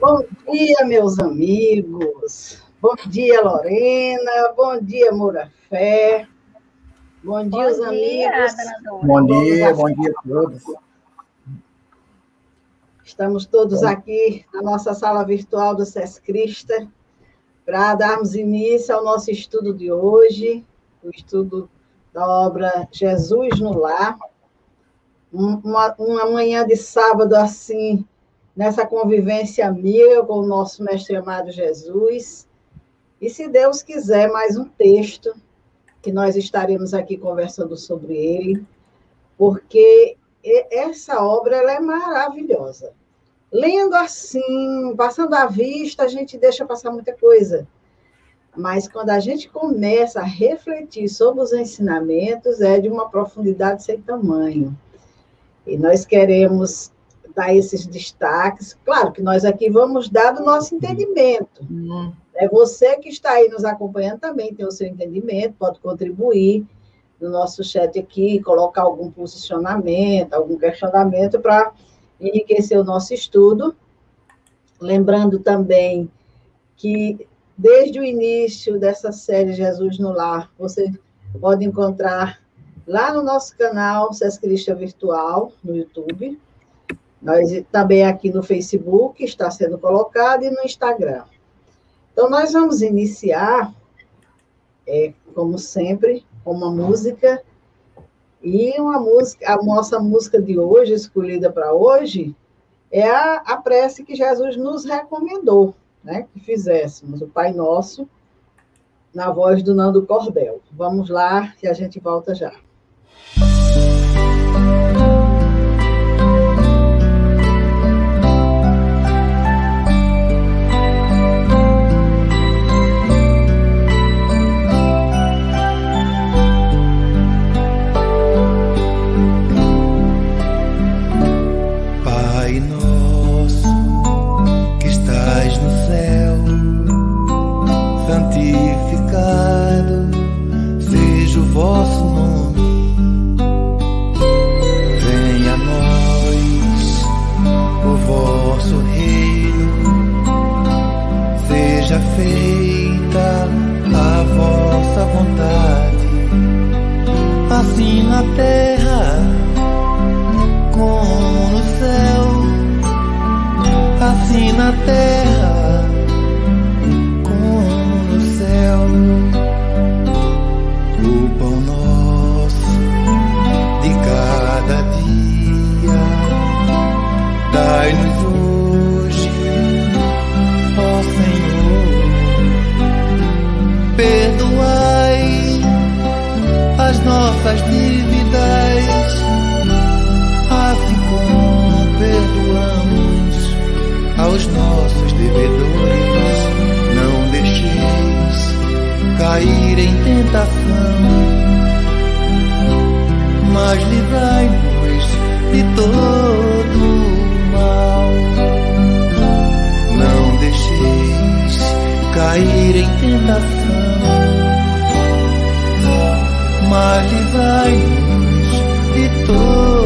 Bom dia, meus amigos. Bom dia, Lorena. Bom dia, Moura Fé. Bom dia, bom os dia, amigos. Bom dia, bom dia a todos. Estamos todos aqui na nossa sala virtual do SESCRISTA para darmos início ao nosso estudo de hoje, o estudo da obra Jesus no Lar. Uma, uma manhã de sábado assim, nessa convivência amiga com o nosso mestre amado Jesus. E se Deus quiser, mais um texto que nós estaremos aqui conversando sobre ele, porque essa obra ela é maravilhosa. Lendo assim, passando à vista, a gente deixa passar muita coisa. Mas quando a gente começa a refletir sobre os ensinamentos, é de uma profundidade sem tamanho. E nós queremos dar esses destaques. Claro que nós aqui vamos dar do nosso entendimento. Uhum. É você que está aí nos acompanhando também tem o seu entendimento, pode contribuir no nosso chat aqui, colocar algum posicionamento, algum questionamento para enriquecer o nosso estudo. Lembrando também que, desde o início dessa série Jesus no Lar, você pode encontrar lá no nosso canal Sescrista Virtual, no YouTube. Nós também aqui no Facebook está sendo colocado e no Instagram. Então, nós vamos iniciar, é, como sempre, com uma música e uma música, a nossa música de hoje, escolhida para hoje, é a, a prece que Jesus nos recomendou, né? Que fizéssemos, o Pai Nosso, na voz do Nando Cordel. Vamos lá e a gente volta já. nossas dívidas. Assim como perdoamos aos nossos devedores, não deixeis cair em tentação, mas livrai-nos de todo mal. Não deixeis cair em tentação mar livrai-nos de todo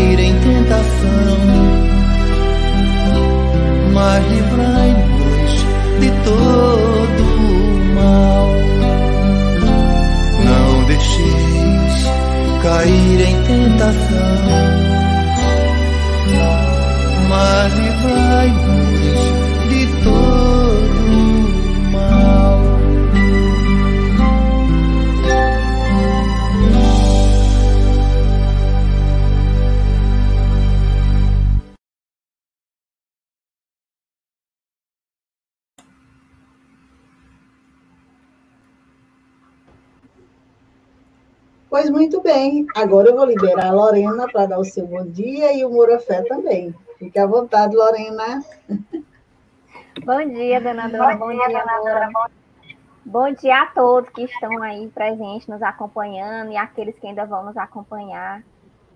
cair Pois muito bem. Agora eu vou liberar a Lorena para dar o seu bom dia e o Morafé também. Fique à vontade, Lorena. Bom dia, dona Dora. Bom, bom dia, dia Dora. Bom dia a todos que estão aí presentes, nos acompanhando e aqueles que ainda vão nos acompanhar.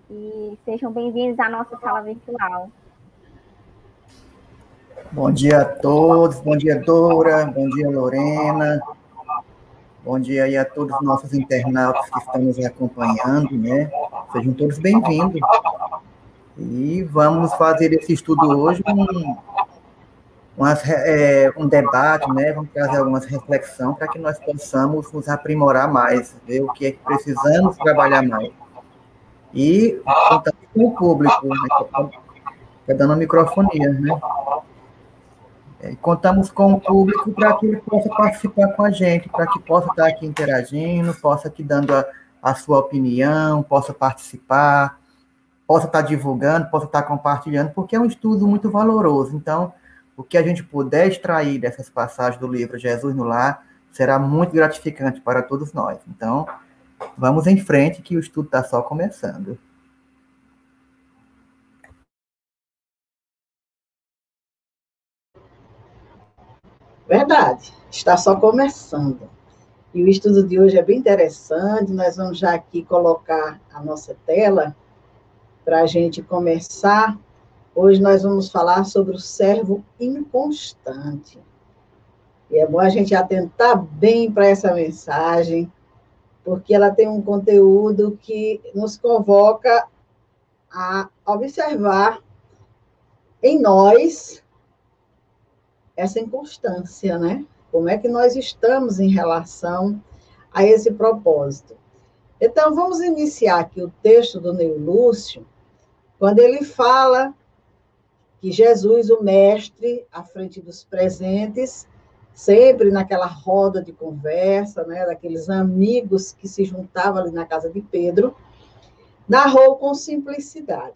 E sejam bem-vindos à nossa sala virtual. Bom dia a todos, bom dia, Dora, bom dia, Lorena, Bom dia aí a todos os nossos internautas que estão nos acompanhando, né? Sejam todos bem-vindos. E vamos fazer esse estudo hoje um, umas, é, um debate, né? Vamos trazer algumas reflexões para que nós possamos nos aprimorar mais, ver o que é que precisamos trabalhar mais. E contamos com o público, né? Está dando a microfonia, né? É, contamos com o público para que ele possa participar com a gente, para que possa estar aqui interagindo, possa aqui dando a, a sua opinião, possa participar, possa estar divulgando, possa estar compartilhando, porque é um estudo muito valoroso. Então, o que a gente puder extrair dessas passagens do livro Jesus no Lar será muito gratificante para todos nós. Então, vamos em frente, que o estudo está só começando. Verdade, está só começando. E o estudo de hoje é bem interessante. Nós vamos já aqui colocar a nossa tela para a gente começar. Hoje nós vamos falar sobre o servo inconstante. E é bom a gente atentar bem para essa mensagem, porque ela tem um conteúdo que nos convoca a observar em nós essa inconstância, né? Como é que nós estamos em relação a esse propósito? Então, vamos iniciar aqui o texto do Neo Lúcio, quando ele fala que Jesus, o mestre, à frente dos presentes, sempre naquela roda de conversa, né, daqueles amigos que se juntavam ali na casa de Pedro, narrou com simplicidade.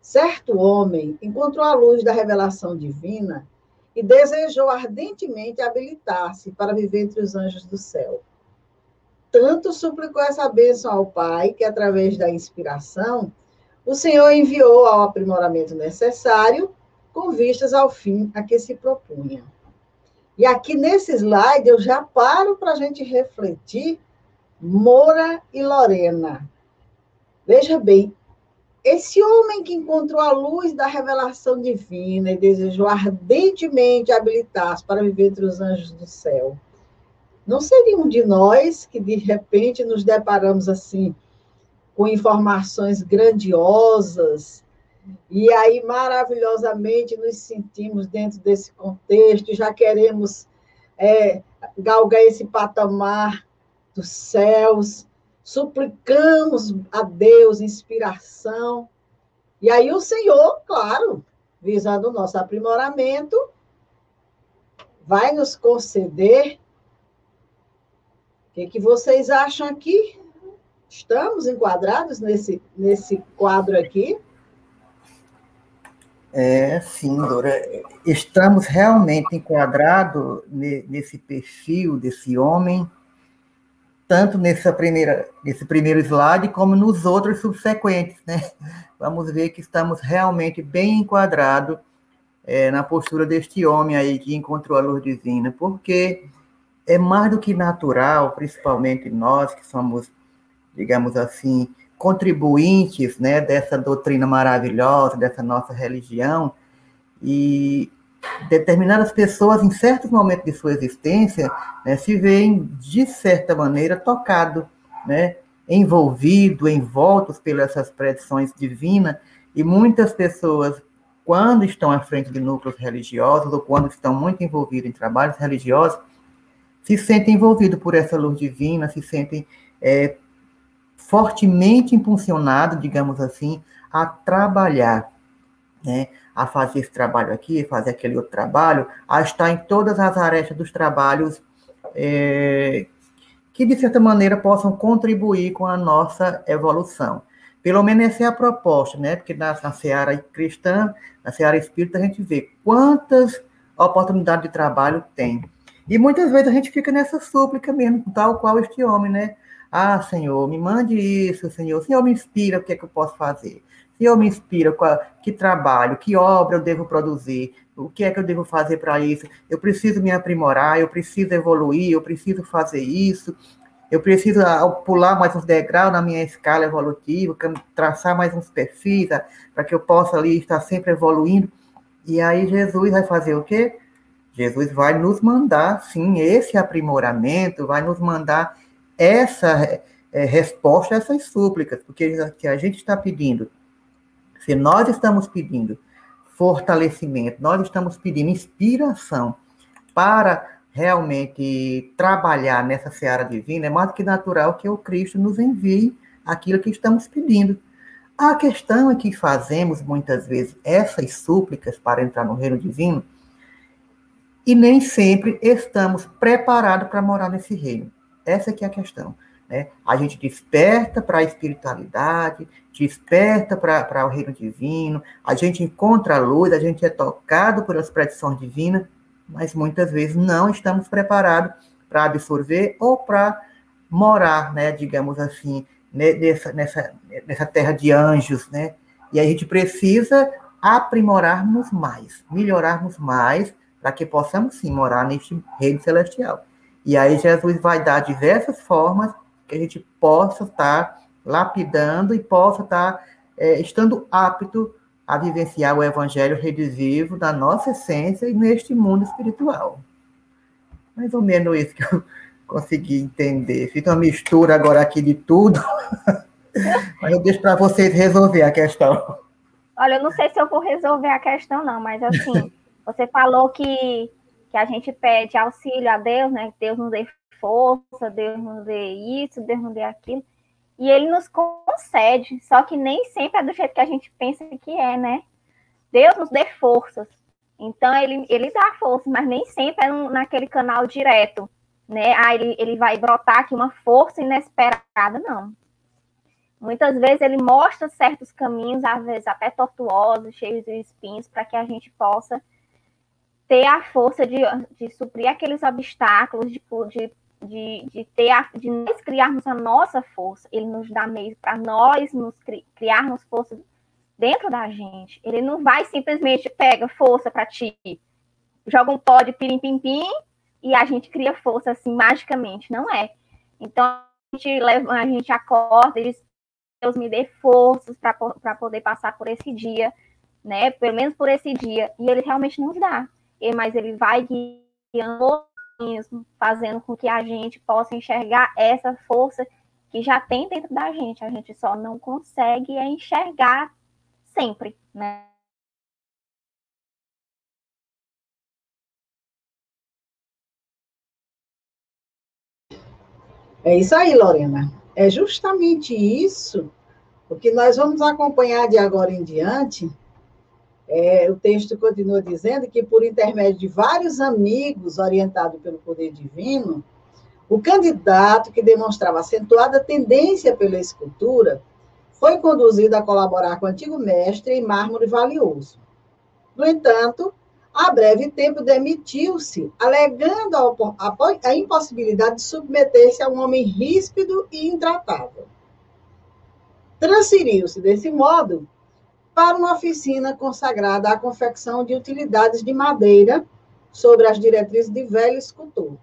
Certo homem encontrou a luz da revelação divina e desejou ardentemente habilitar-se para viver entre os anjos do céu. Tanto suplicou essa bênção ao Pai, que através da inspiração, o Senhor enviou ao aprimoramento necessário, com vistas ao fim a que se propunha. E aqui nesse slide eu já paro para a gente refletir Moura e Lorena. Veja bem, esse homem que encontrou a luz da revelação divina e desejou ardentemente habilitar-se para viver entre os anjos do céu, não seria um de nós que de repente nos deparamos assim com informações grandiosas e aí maravilhosamente nos sentimos dentro desse contexto e já queremos é, galgar esse patamar dos céus suplicamos a Deus inspiração. E aí o Senhor, claro, visando o nosso aprimoramento, vai nos conceder. O que, que vocês acham aqui? Estamos enquadrados nesse, nesse quadro aqui? É, sim, Dora. Estamos realmente enquadrados nesse perfil desse homem tanto nessa primeira, nesse primeiro slide como nos outros subsequentes, né? Vamos ver que estamos realmente bem enquadrados é, na postura deste homem aí que encontrou a luz divina, porque é mais do que natural, principalmente nós que somos, digamos assim, contribuintes, né, dessa doutrina maravilhosa, dessa nossa religião, e determinadas pessoas, em certos momentos de sua existência, né, se veem, de certa maneira, tocado, né, envolvidos, envoltos pelas predições divinas, e muitas pessoas, quando estão à frente de núcleos religiosos, ou quando estão muito envolvidos em trabalhos religiosos, se sentem envolvidos por essa luz divina, se sentem é, fortemente impulsionados, digamos assim, a trabalhar, né? A fazer esse trabalho aqui, fazer aquele outro trabalho, a estar em todas as arestas dos trabalhos é, que, de certa maneira, possam contribuir com a nossa evolução. Pelo menos essa é a proposta, né? Porque na, na seara cristã, na seara espírita, a gente vê quantas oportunidades de trabalho tem. E muitas vezes a gente fica nessa súplica mesmo, tal qual este homem, né? Ah, Senhor, me mande isso, Senhor. Senhor, me inspira, o que é que eu posso fazer? Senhor, me inspira, que trabalho, que obra eu devo produzir, o que é que eu devo fazer para isso? Eu preciso me aprimorar, eu preciso evoluir, eu preciso fazer isso, eu preciso ah, pular mais uns degraus na minha escala evolutiva, traçar mais uns perfis para que eu possa ali estar sempre evoluindo. E aí Jesus vai fazer o quê? Jesus vai nos mandar, sim, esse aprimoramento, vai nos mandar essa é, resposta a essas súplicas, porque que a gente está pedindo, se nós estamos pedindo fortalecimento, nós estamos pedindo inspiração para realmente trabalhar nessa seara divina, é mais do que natural que o Cristo nos envie aquilo que estamos pedindo. A questão é que fazemos muitas vezes essas súplicas para entrar no reino divino e nem sempre estamos preparados para morar nesse reino. Essa é que é a questão. Né? A gente desperta para a espiritualidade, desperta para o reino divino, a gente encontra a luz, a gente é tocado pelas predições divinas, mas muitas vezes não estamos preparados para absorver ou para morar, né, digamos assim, nessa, nessa, nessa terra de anjos, né? E a gente precisa aprimorarmos mais, melhorarmos mais, para que possamos sim morar neste reino celestial. E aí Jesus vai dar diversas formas que a gente possa estar lapidando e possa estar é, estando apto a vivenciar o evangelho redisivo da nossa essência e neste mundo espiritual. Mais ou menos isso que eu consegui entender. Fiz uma mistura agora aqui de tudo, mas eu deixo para vocês resolver a questão. Olha, eu não sei se eu vou resolver a questão, não, mas assim, você falou que, que a gente pede auxílio a Deus, né? Deus nos dê força, Deus nos dê isso, Deus nos dê aquilo e ele nos concede, só que nem sempre é do jeito que a gente pensa que é, né? Deus nos dê forças. Então, ele, ele dá força, mas nem sempre é naquele canal direto, né? Ah, ele, ele vai brotar aqui uma força inesperada, não. Muitas vezes ele mostra certos caminhos, às vezes até tortuosos, cheios de espinhos, para que a gente possa ter a força de, de suprir aqueles obstáculos, de, de de, de ter a, de nós criarmos a nossa força, ele nos dá meio para nós nos cri, criarmos força dentro da gente. Ele não vai simplesmente pega força para ti, joga um pó de pirim pim pim e a gente cria força assim magicamente, não é. Então a gente leva, a gente acorda e diz, Deus me dê forças para poder passar por esse dia, né? Pelo menos por esse dia. E ele realmente nos dá. E, mas ele vai guiando fazendo com que a gente possa enxergar essa força que já tem dentro da gente. A gente só não consegue enxergar sempre, né? É isso aí, Lorena. É justamente isso o que nós vamos acompanhar de agora em diante é, o texto continua dizendo que, por intermédio de vários amigos orientados pelo poder divino, o candidato que demonstrava acentuada tendência pela escultura foi conduzido a colaborar com o antigo mestre em mármore valioso. No entanto, a breve tempo demitiu-se, alegando a, a, a impossibilidade de submeter-se a um homem ríspido e intratável. Transferiu-se, desse modo, para uma oficina consagrada à confecção de utilidades de madeira, sobre as diretrizes de velho escultor.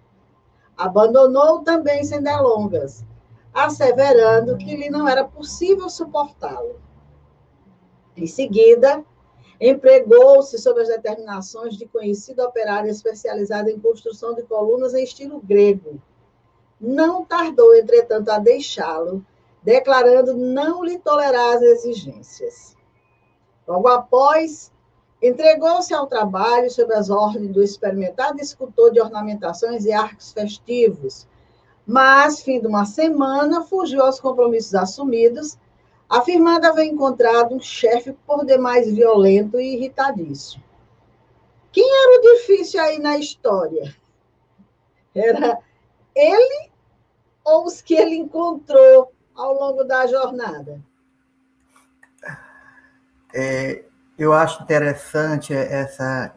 Abandonou também sem delongas, asseverando que lhe não era possível suportá-lo. Em seguida, empregou-se sob as determinações de conhecido operário especializado em construção de colunas em estilo grego. Não tardou, entretanto, a deixá-lo declarando não lhe tolerar as exigências. Logo após, entregou-se ao trabalho sob as ordens do experimentado escultor de ornamentações e arcos festivos, mas, fim de uma semana, fugiu aos compromissos assumidos, afirmando haver encontrado um chefe por demais violento e irritadiço. Quem era o difícil aí na história? Era ele ou os que ele encontrou ao longo da jornada? É, eu acho interessante essa,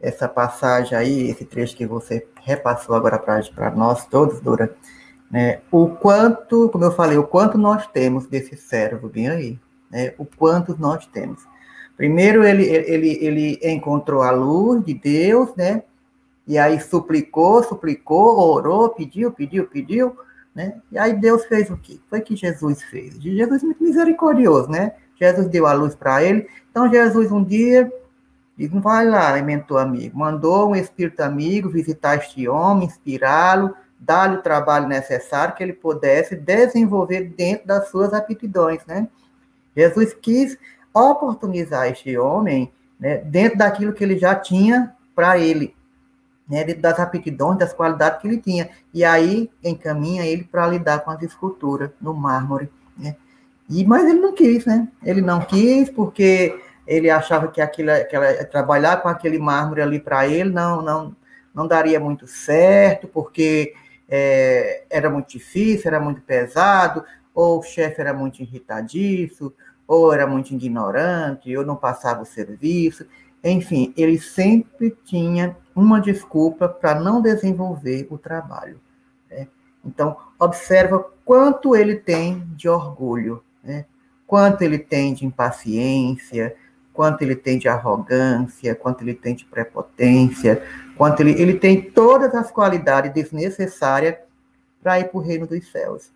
essa passagem aí, esse trecho que você repassou agora para nós todos, Dora. Né? O quanto, como eu falei, o quanto nós temos desse cérebro bem aí. Né? O quanto nós temos. Primeiro, ele, ele, ele encontrou a luz de Deus, né? E aí suplicou, suplicou, orou, pediu, pediu, pediu, né? E aí Deus fez o quê? Foi que Jesus fez. Jesus muito misericordioso, né? Jesus deu a luz para ele. Então Jesus um dia não vai lá, mentor amigo. Mandou um espírito amigo visitar este homem, inspirá-lo, dar-lhe o trabalho necessário que ele pudesse desenvolver dentro das suas aptidões, né? Jesus quis oportunizar este homem né, dentro daquilo que ele já tinha para ele, né, dentro das aptidões, das qualidades que ele tinha. E aí encaminha ele para lidar com as esculturas no mármore. Né? E, mas ele não quis, né? Ele não quis porque ele achava que aquilo, aquela, trabalhar com aquele mármore ali para ele não, não, não daria muito certo, porque é, era muito difícil, era muito pesado, ou o chefe era muito irritadiço, ou era muito ignorante, ou não passava o serviço. Enfim, ele sempre tinha uma desculpa para não desenvolver o trabalho. Né? Então, observa quanto ele tem de orgulho, né? quanto ele tem de impaciência, quanto ele tem de arrogância, quanto ele tem de prepotência, quanto ele, ele tem todas as qualidades desnecessárias para ir para o reino dos céus.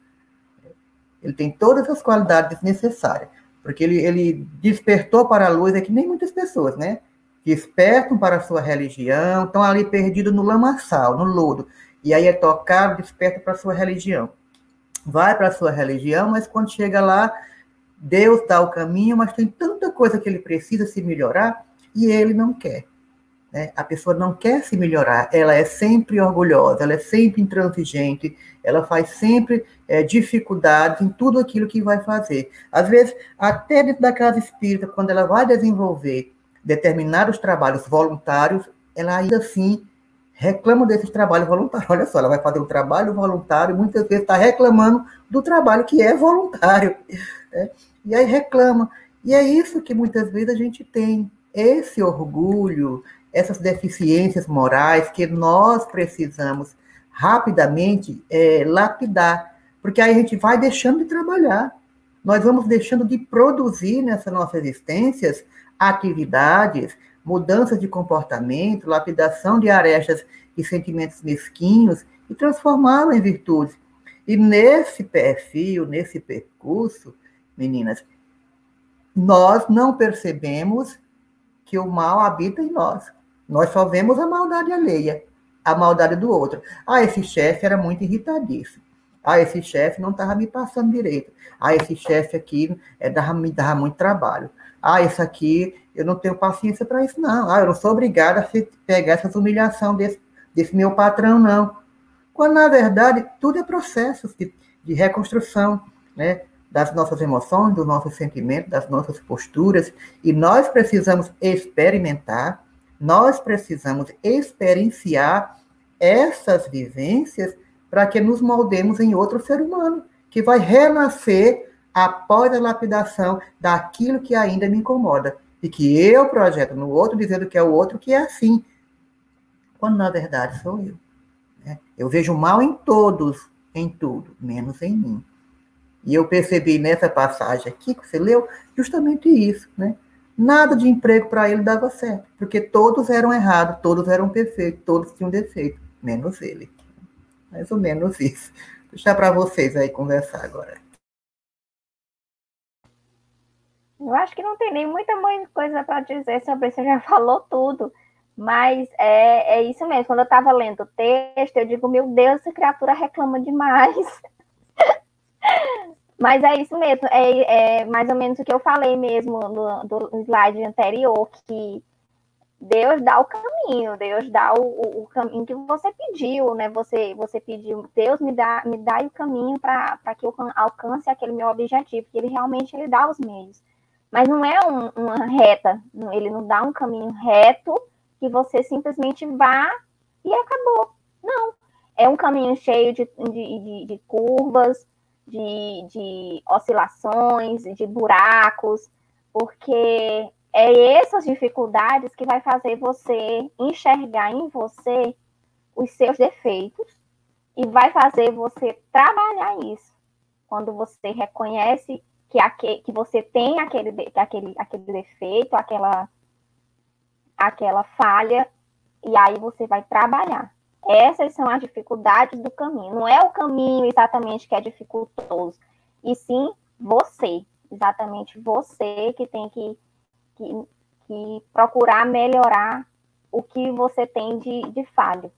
Ele tem todas as qualidades necessárias porque ele, ele despertou para a luz, é que nem muitas pessoas, né? Despertam para a sua religião, estão ali perdidos no lamaçal, no lodo. E aí é tocado, desperta para a sua religião. Vai para a sua religião, mas quando chega lá, Deus dá o caminho, mas tem tanta coisa que ele precisa se melhorar e ele não quer. Né? A pessoa não quer se melhorar, ela é sempre orgulhosa, ela é sempre intransigente, ela faz sempre é, dificuldades em tudo aquilo que vai fazer. Às vezes, até dentro da casa espírita, quando ela vai desenvolver determinados trabalhos voluntários, ela ainda assim reclama desses trabalhos voluntários. Olha só, ela vai fazer um trabalho voluntário, muitas vezes está reclamando do trabalho que é voluntário. Né? E aí reclama. E é isso que muitas vezes a gente tem, esse orgulho, essas deficiências morais que nós precisamos rapidamente é, lapidar, porque aí a gente vai deixando de trabalhar, nós vamos deixando de produzir nessas nossas existências atividades, mudanças de comportamento, lapidação de arestas e sentimentos mesquinhos e transformá-lo em virtudes. E nesse perfil, nesse percurso, meninas, nós não percebemos que o mal habita em nós. Nós só vemos a maldade alheia, a maldade do outro. Ah, esse chefe era muito irritadíssimo. Ah, esse chefe não estava me passando direito. Ah, esse chefe aqui é, dava, me dava muito trabalho. Ah, isso aqui, eu não tenho paciência para isso, não. Ah, eu não sou obrigada a pegar essas humilhações desse, desse meu patrão, não. Quando, na verdade, tudo é processo de, de reconstrução, né? das nossas emoções, dos nossos sentimentos, das nossas posturas, e nós precisamos experimentar nós precisamos experienciar essas vivências para que nos moldemos em outro ser humano, que vai renascer após a lapidação daquilo que ainda me incomoda. E que eu projeto no outro, dizendo que é o outro que é assim, quando na verdade sou eu. Né? Eu vejo mal em todos, em tudo, menos em mim. E eu percebi nessa passagem aqui que você leu justamente isso, né? Nada de emprego para ele dava certo, porque todos eram errados, todos eram perfeitos, todos tinham defeito, menos ele. Mais ou menos isso. Vou deixar para vocês aí conversar agora. Eu acho que não tem nem muita coisa para dizer sobre isso, já falou tudo. Mas é, é isso mesmo. Quando eu estava lendo o texto, eu digo, meu Deus, essa criatura reclama demais. Mas é isso mesmo, é, é, mais ou menos o que eu falei mesmo no, no slide anterior, que Deus dá o caminho, Deus dá o, o, o, caminho que você pediu, né? Você, você pediu, Deus me dá, me dá o caminho para que eu alcance aquele meu objetivo, que ele realmente ele dá os meios. Mas não é um, uma reta, ele não dá um caminho reto que você simplesmente vá e acabou. Não. É um caminho cheio de, de, de, de curvas, de, de oscilações, de buracos, porque é essas dificuldades que vai fazer você enxergar em você os seus defeitos e vai fazer você trabalhar isso. Quando você reconhece que, que você tem aquele, aquele, aquele defeito, aquela, aquela falha, e aí você vai trabalhar. Essas são as dificuldades do caminho. Não é o caminho exatamente que é dificultoso, e sim você, exatamente você que tem que que, que procurar melhorar o que você tem de, de falho.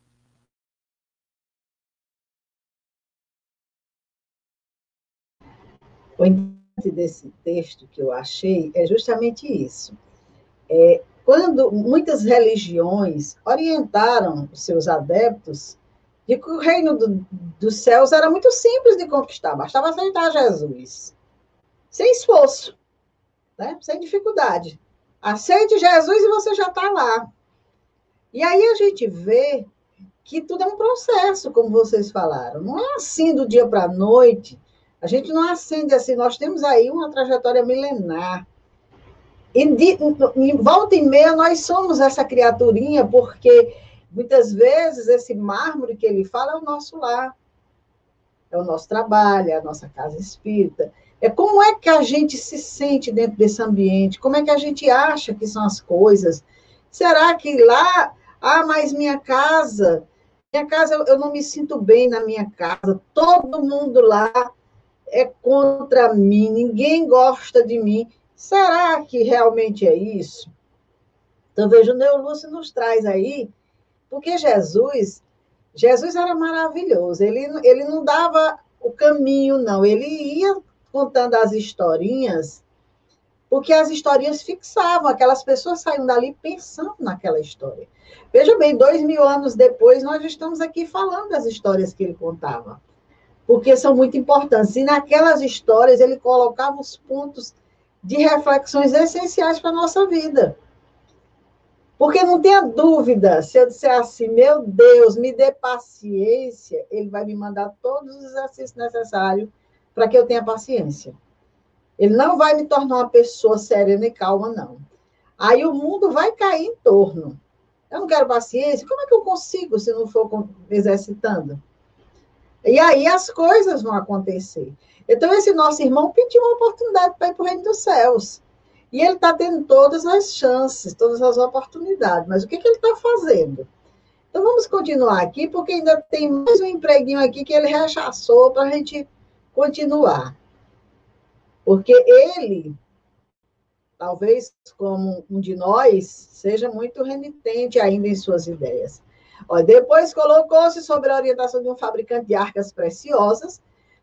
O importante desse texto que eu achei é justamente isso. É, quando muitas religiões orientaram os seus adeptos de que o reino do, dos céus era muito simples de conquistar, bastava aceitar Jesus, sem esforço, né? sem dificuldade. Aceite Jesus e você já está lá. E aí a gente vê que tudo é um processo, como vocês falaram. Não é assim do dia para a noite. A gente não acende assim. Nós temos aí uma trajetória milenar. E de, em volta e meia nós somos essa criaturinha, porque muitas vezes esse mármore que ele fala é o nosso lar, é o nosso trabalho, é a nossa casa espírita. É como é que a gente se sente dentro desse ambiente? Como é que a gente acha que são as coisas? Será que lá, ah, mas minha casa, minha casa eu não me sinto bem na minha casa. Todo mundo lá é contra mim, ninguém gosta de mim. Será que realmente é isso? Então veja, o Neolúcio nos traz aí, porque Jesus, Jesus era maravilhoso. Ele, ele não dava o caminho, não. Ele ia contando as historinhas, porque as historinhas fixavam, aquelas pessoas saíam dali pensando naquela história. Veja bem, dois mil anos depois, nós estamos aqui falando das histórias que ele contava, porque são muito importantes. E naquelas histórias, ele colocava os pontos de reflexões essenciais para a nossa vida. Porque não tenha dúvida, se eu disser assim, meu Deus, me dê paciência, ele vai me mandar todos os exercícios necessários para que eu tenha paciência. Ele não vai me tornar uma pessoa serena e calma, não. Aí o mundo vai cair em torno. Eu não quero paciência. Como é que eu consigo se não for exercitando? E aí as coisas vão acontecer. Então, esse nosso irmão pediu uma oportunidade para ir para o reino dos céus. E ele está tendo todas as chances, todas as oportunidades. Mas o que, que ele está fazendo? Então, vamos continuar aqui, porque ainda tem mais um empreguinho aqui que ele rechaçou para a gente continuar. Porque ele, talvez como um de nós, seja muito renitente ainda em suas ideias. Olha, depois colocou-se sobre a orientação de um fabricante de arcas preciosas,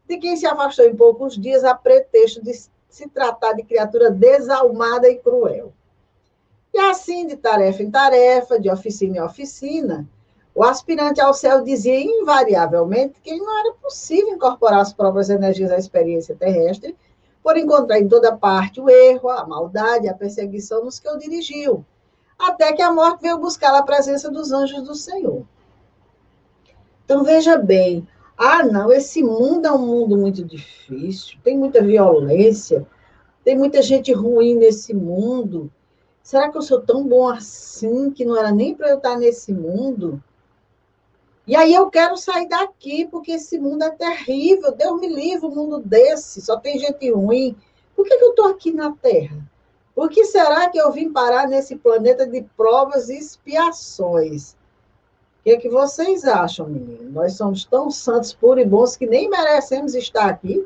de quem se afastou em poucos dias a pretexto de se tratar de criatura desalmada e cruel. E assim, de tarefa em tarefa, de oficina em oficina, o aspirante ao céu dizia invariavelmente que não era possível incorporar as próprias energias à experiência terrestre, por encontrar em toda parte o erro, a maldade, a perseguição nos que o dirigiam, até que a morte veio buscar a presença dos anjos do Senhor. Então veja bem, ah, não, esse mundo é um mundo muito difícil, tem muita violência, tem muita gente ruim nesse mundo. Será que eu sou tão bom assim que não era nem para eu estar nesse mundo? E aí eu quero sair daqui, porque esse mundo é terrível. Deus me livre, um mundo desse, só tem gente ruim. Por que, que eu estou aqui na Terra? Por que será que eu vim parar nesse planeta de provas e expiações? O que, é que vocês acham, menino? Nós somos tão santos, puros e bons que nem merecemos estar aqui?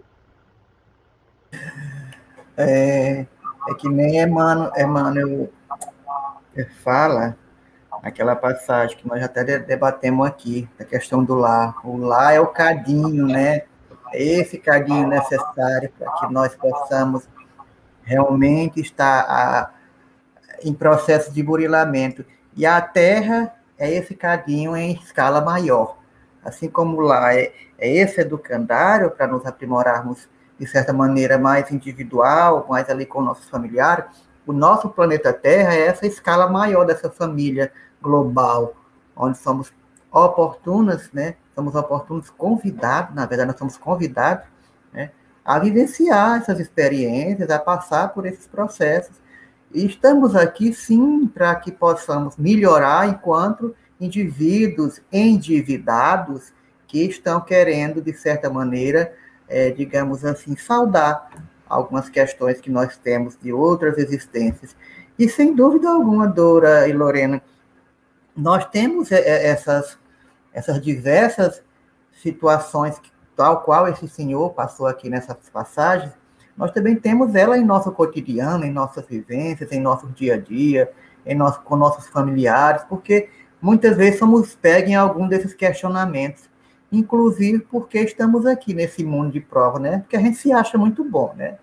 É, é que nem Emmanuel, Emmanuel fala aquela passagem que nós até debatemos aqui, a questão do lar. O lar é o cadinho, né? É esse cadinho necessário para que nós possamos realmente estar a, em processo de burilamento. E a Terra é esse cadinho em escala maior. Assim como lá é, é esse educandário para nos aprimorarmos de certa maneira mais individual, mais ali com nossos familiares, o nosso planeta Terra é essa escala maior dessa família global, onde somos oportunas, né? Somos oportunos convidados, na verdade, nós somos convidados? A vivenciar essas experiências, a passar por esses processos. E estamos aqui, sim, para que possamos melhorar enquanto indivíduos endividados que estão querendo, de certa maneira, é, digamos assim, saudar algumas questões que nós temos de outras existências. E, sem dúvida alguma, Dora e Lorena, nós temos é, é, essas, essas diversas situações, tal qual esse senhor passou aqui nessas passagens, nós também temos ela em nosso cotidiano, em nossas vivências, em nosso dia a dia, em nosso, com nossos familiares, porque muitas vezes somos pegos em algum desses questionamentos inclusive porque estamos aqui nesse mundo de prova, né? Porque a gente se acha muito bom, né?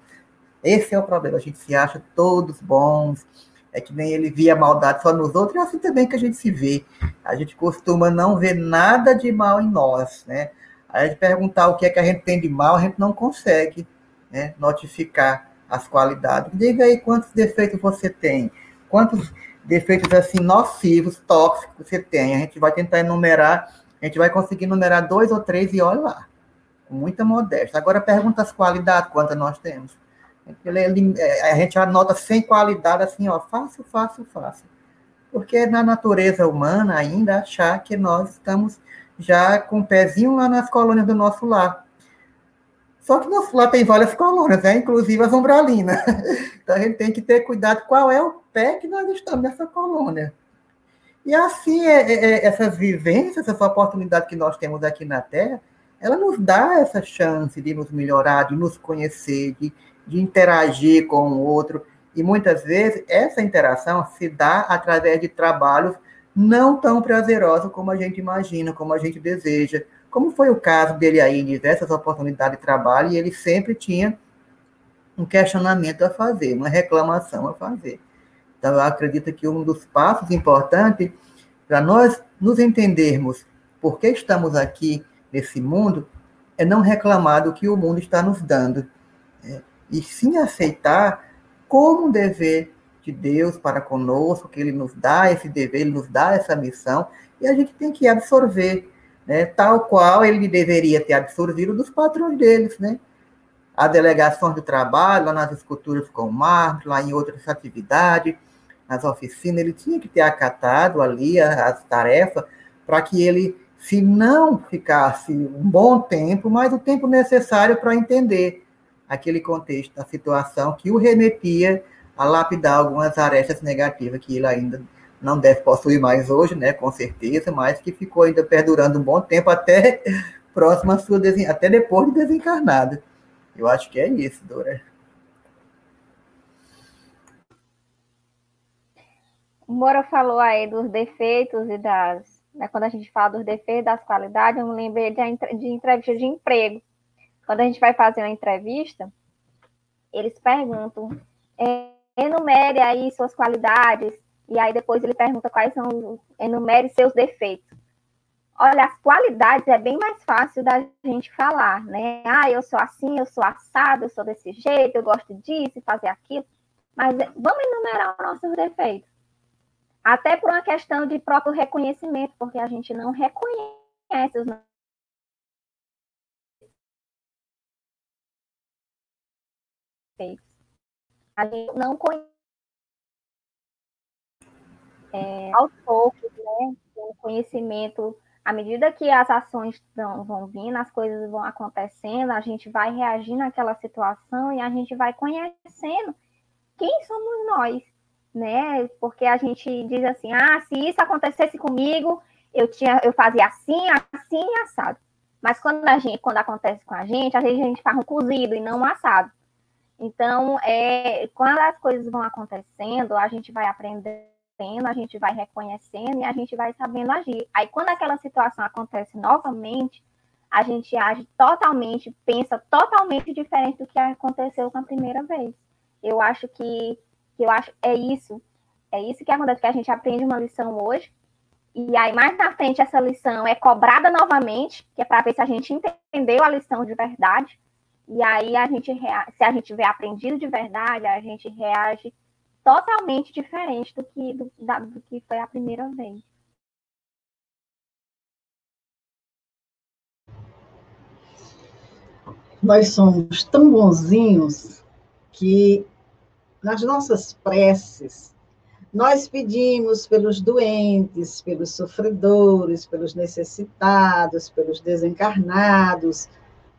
Esse é o problema, a gente se acha todos bons, é que nem ele via maldade só nos outros, é assim também que a gente se vê. A gente costuma não ver nada de mal em nós, né? A gente perguntar o que é que a gente tem de mal, a gente não consegue né, notificar as qualidades. Diga aí quantos defeitos você tem, quantos defeitos assim nocivos, tóxicos você tem. A gente vai tentar enumerar a gente vai conseguir numerar dois ou três e olha lá, com muita modéstia. Agora pergunta as qualidades, quantas nós temos. É, a gente anota sem qualidade assim, ó, fácil, fácil, fácil. Porque na natureza humana ainda achar que nós estamos já com o pezinho lá nas colônias do nosso lar. Só que nosso lar tem várias colônias, né? inclusive as umbralinas. Então a gente tem que ter cuidado qual é o pé que nós estamos nessa colônia. E assim, é, é, é, essas vivências, essa oportunidade que nós temos aqui na Terra, ela nos dá essa chance de nos melhorar, de nos conhecer, de, de interagir com o outro. E muitas vezes essa interação se dá através de trabalhos não tão prazerosos como a gente imagina, como a gente deseja. Como foi o caso dele aí, em diversas oportunidades de trabalho, e ele sempre tinha um questionamento a fazer, uma reclamação a fazer. Então, eu acredito que um dos passos importantes para nós nos entendermos por que estamos aqui nesse mundo é não reclamar do que o mundo está nos dando, é, e sim aceitar como dever de Deus para conosco, que Ele nos dá esse dever, Ele nos dá essa missão, e a gente tem que absorver, né, tal qual Ele deveria ter absorvido dos patrões deles, né? A delegação de trabalho, lá nas esculturas com mármore, lá em outras atividades, nas oficinas, ele tinha que ter acatado ali as tarefas para que ele, se não ficasse um bom tempo, mas o tempo necessário para entender aquele contexto da situação que o remetia a lapidar algumas arestas negativas que ele ainda não deve possuir mais hoje, né, com certeza, mas que ficou ainda perdurando um bom tempo até próximo à sua até depois de desencarnado. Eu acho que é isso, Dora. O Mora falou aí dos defeitos e das. Né, quando a gente fala dos defeitos das qualidades, eu me lembrei de, de entrevista de emprego. Quando a gente vai fazer uma entrevista, eles perguntam, é, enumere aí suas qualidades, e aí depois ele pergunta quais são, enumere seus defeitos. Olha, as qualidades é bem mais fácil da gente falar, né? Ah, eu sou assim, eu sou assado, eu sou desse jeito, eu gosto disso, fazer aquilo. Mas vamos enumerar os nossos defeitos. Até por uma questão de próprio reconhecimento, porque a gente não reconhece os defeitos. A gente não conhece é, aos poucos, né? O conhecimento, à medida que as ações vão vindo, as coisas vão acontecendo, a gente vai reagindo àquela situação e a gente vai conhecendo quem somos nós né? Porque a gente diz assim, ah, se isso acontecesse comigo, eu tinha, eu fazia assim, assim e assado. Mas quando a gente, quando acontece com a gente, às vezes a gente faz um cozido e não um assado. Então, é, quando as coisas vão acontecendo, a gente vai aprendendo, a gente vai reconhecendo e a gente vai sabendo agir. Aí, quando aquela situação acontece novamente, a gente age totalmente, pensa totalmente diferente do que aconteceu com a primeira vez. Eu acho que, que eu acho é isso, é isso que acontece, que a gente aprende uma lição hoje, e aí mais na frente essa lição é cobrada novamente, que é para ver se a gente entendeu a lição de verdade, e aí a gente, se a gente tiver aprendido de verdade, a gente reage totalmente diferente do que, do, da, do que foi a primeira vez. Nós somos tão bonzinhos que nas nossas preces nós pedimos pelos doentes, pelos sofredores, pelos necessitados, pelos desencarnados,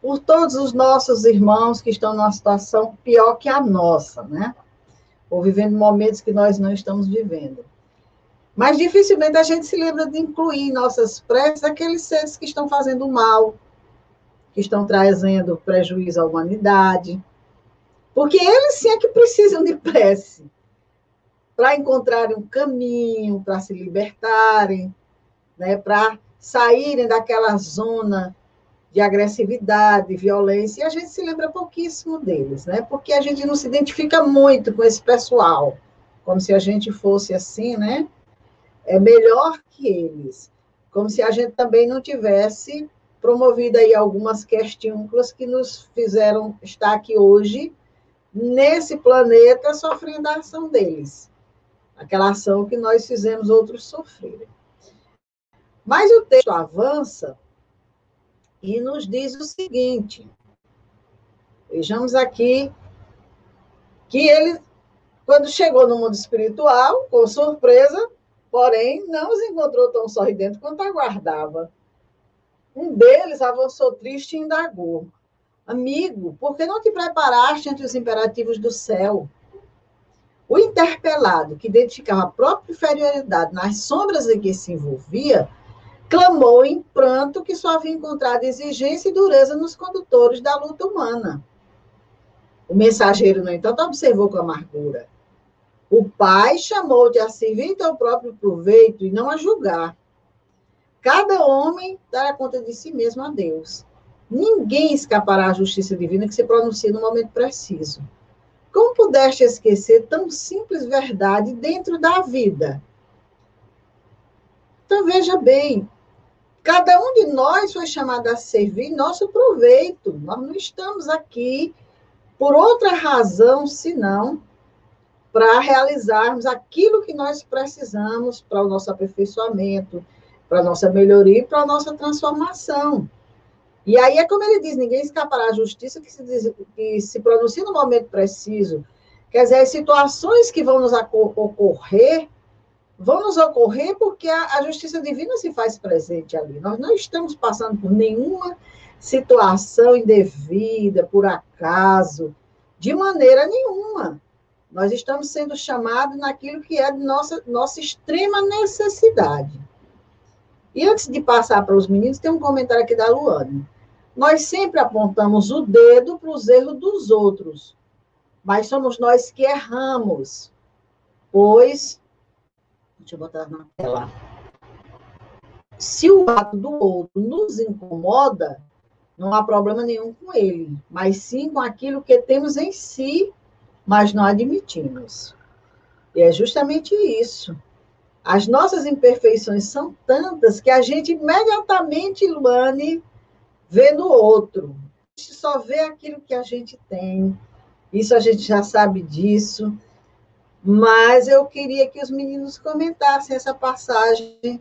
por todos os nossos irmãos que estão numa situação pior que a nossa, né? Ou vivendo momentos que nós não estamos vivendo. Mas dificilmente a gente se lembra de incluir em nossas preces aqueles seres que estão fazendo mal, que estão trazendo prejuízo à humanidade. Porque eles sim é que precisam de prece para encontrarem um caminho, para se libertarem, né, para saírem daquela zona de agressividade, violência, e a gente se lembra pouquíssimo deles, né? Porque a gente não se identifica muito com esse pessoal, como se a gente fosse assim, né? É melhor que eles, como se a gente também não tivesse promovido aí algumas questões que nos fizeram estar aqui hoje nesse planeta sofrendo a ação deles, aquela ação que nós fizemos outros sofrerem. Mas o texto avança e nos diz o seguinte: vejamos aqui que ele, quando chegou no mundo espiritual, com surpresa, porém, não os encontrou tão sorridente quanto aguardava. Um deles avançou triste e indagou: Amigo, por que não te preparaste entre os imperativos do céu? O interpelado, que identificava a própria inferioridade nas sombras em que se envolvia, clamou em pranto que só havia encontrado exigência e dureza nos condutores da luta humana. O mensageiro, no entanto, observou com amargura. O pai chamou-te a servir teu próprio proveito e não a julgar. Cada homem dará conta de si mesmo a Deus. Ninguém escapará à justiça divina que se pronuncia no momento preciso. Como pudeste esquecer tão simples verdade dentro da vida? Então, veja bem, Cada um de nós foi chamado a servir nosso proveito. Nós não estamos aqui por outra razão senão para realizarmos aquilo que nós precisamos para o nosso aperfeiçoamento, para a nossa melhoria e para a nossa transformação. E aí é como ele diz: ninguém escapará à justiça que se, diz, que se pronuncia no momento preciso. Quer dizer, as situações que vão nos ocorrer vão nos ocorrer porque a, a, justiça divina se faz presente ali. Nós não estamos passando por nenhuma situação indevida, por acaso, de maneira nenhuma. Nós estamos sendo chamados naquilo que é de nossa, nossa extrema necessidade. E antes de passar para os meninos, tem um comentário aqui da Luane. Nós sempre apontamos o dedo para os erros dos outros, mas somos nós que erramos, pois Deixa eu botar na tela. Se o ato do outro nos incomoda, não há problema nenhum com ele, mas sim com aquilo que temos em si, mas não admitimos. E é justamente isso. As nossas imperfeições são tantas que a gente imediatamente, Luane, vê no outro. A gente só vê aquilo que a gente tem. Isso a gente já sabe disso. Mas eu queria que os meninos comentassem essa passagem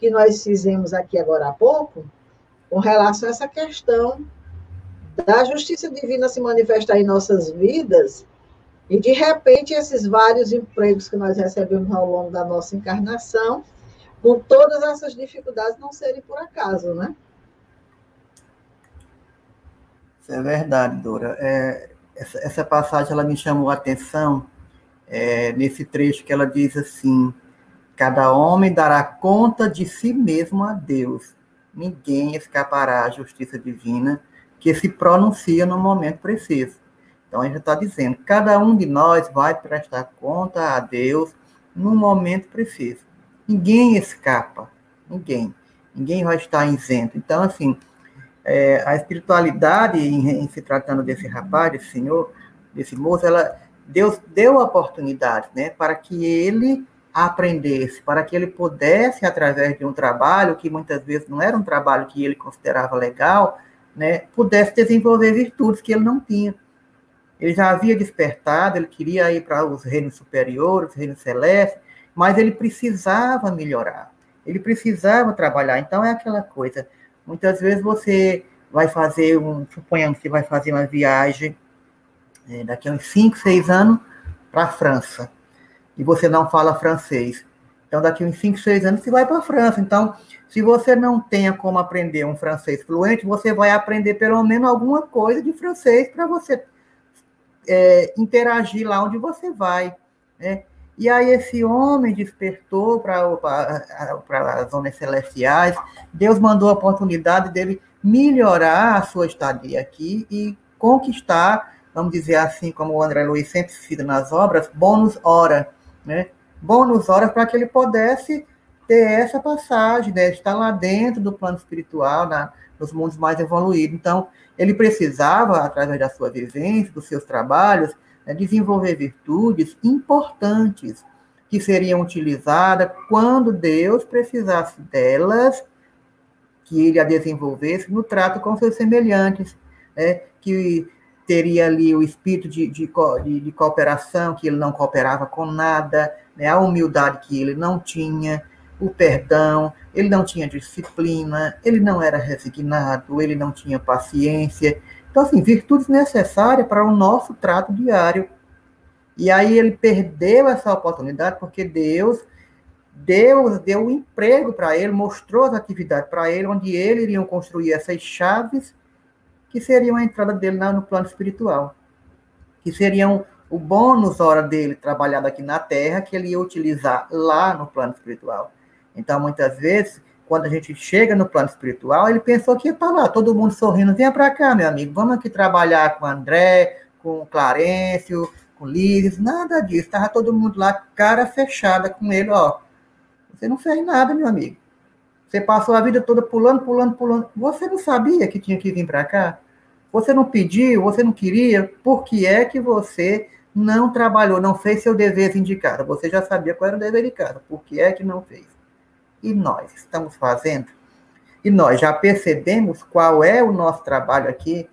que nós fizemos aqui agora há pouco, com relação a essa questão da justiça divina se manifestar em nossas vidas e, de repente, esses vários empregos que nós recebemos ao longo da nossa encarnação, com todas essas dificuldades, não serem por acaso, né? É verdade, Dora. É, essa, essa passagem ela me chamou a atenção é, nesse trecho que ela diz assim: cada homem dará conta de si mesmo a Deus. Ninguém escapará à justiça divina que se pronuncia no momento preciso. Então, gente está dizendo: cada um de nós vai prestar conta a Deus no momento preciso. Ninguém escapa, ninguém. Ninguém vai estar isento. Então, assim, é, a espiritualidade, em, em, se tratando desse rapaz, desse senhor, desse moço, ela, Deus deu oportunidade né, para que ele aprendesse, para que ele pudesse, através de um trabalho, que muitas vezes não era um trabalho que ele considerava legal, né, pudesse desenvolver virtudes que ele não tinha. Ele já havia despertado, ele queria ir para os reinos superiores, os reinos celestes, mas ele precisava melhorar, ele precisava trabalhar. Então é aquela coisa. Muitas vezes você vai fazer um, suponhamos que vai fazer uma viagem é, daqui a uns 5, 6 anos para a França, e você não fala francês. Então, daqui a uns 5, 6 anos, você vai para a França. Então, se você não tenha como aprender um francês fluente, você vai aprender pelo menos alguma coisa de francês para você é, interagir lá onde você vai. Né? E aí esse homem despertou para as zonas celestiais, Deus mandou a oportunidade dele melhorar a sua estadia aqui e conquistar, vamos dizer assim, como o André Luiz sempre cita nas obras, bônus hora, né? Bônus horas para que ele pudesse ter essa passagem, né? estar lá dentro do plano espiritual, na, nos mundos mais evoluídos. Então, ele precisava, através da sua vivência, dos seus trabalhos, né, desenvolver virtudes importantes que seriam utilizadas quando Deus precisasse delas, que ele a desenvolvesse no trato com seus semelhantes, né, que teria ali o espírito de, de, de, de cooperação, que ele não cooperava com nada, né, a humildade que ele não tinha, o perdão, ele não tinha disciplina, ele não era resignado, ele não tinha paciência. Então, assim, virtudes necessárias para o nosso trato diário. E aí ele perdeu essa oportunidade porque Deus Deus deu um emprego para ele, mostrou as atividades para ele, onde ele iriam construir essas chaves que seriam a entrada dele no plano espiritual, que seriam o bônus hora dele trabalhado aqui na Terra, que ele ia utilizar lá no plano espiritual. Então, muitas vezes, quando a gente chega no plano espiritual, ele pensou que ia estar lá, todo mundo sorrindo, venha para cá, meu amigo, vamos aqui trabalhar com André, com o Clarencio, com o nada disso, estava todo mundo lá, cara fechada com ele, ó, você não fez nada, meu amigo. Você passou a vida toda pulando, pulando, pulando. Você não sabia que tinha que vir para cá? Você não pediu, você não queria? Por que é que você não trabalhou, não fez seu dever indicado? Você já sabia qual era o dever de casa. Por que é que não fez? E nós estamos fazendo? E nós já percebemos qual é o nosso trabalho aqui,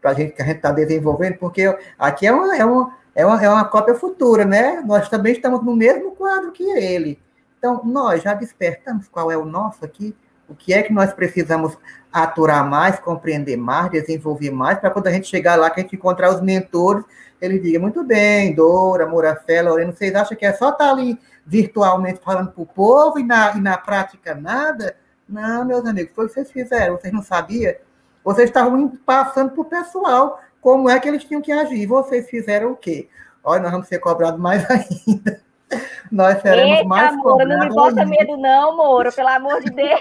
para a gente que a gente está desenvolvendo, porque aqui é uma, é, uma, é, uma, é uma cópia futura, né? Nós também estamos no mesmo quadro que ele. Então, nós já despertamos qual é o nosso aqui, o que é que nós precisamos aturar mais, compreender mais, desenvolver mais, para quando a gente chegar lá, que a gente encontrar os mentores, ele diga, muito bem, Dora, Morafé, Lorena, vocês acham que é só estar tá ali virtualmente falando para o povo e na, e na prática nada? Não, meus amigos, foi o que vocês fizeram, vocês não sabiam? Vocês estavam passando para o pessoal como é que eles tinham que agir. Vocês fizeram o quê? Olha, nós vamos ser cobrados mais ainda. Nós seremos Eita, mais cobrados. Não me bota ainda. medo, não, Moro, pelo amor de Deus.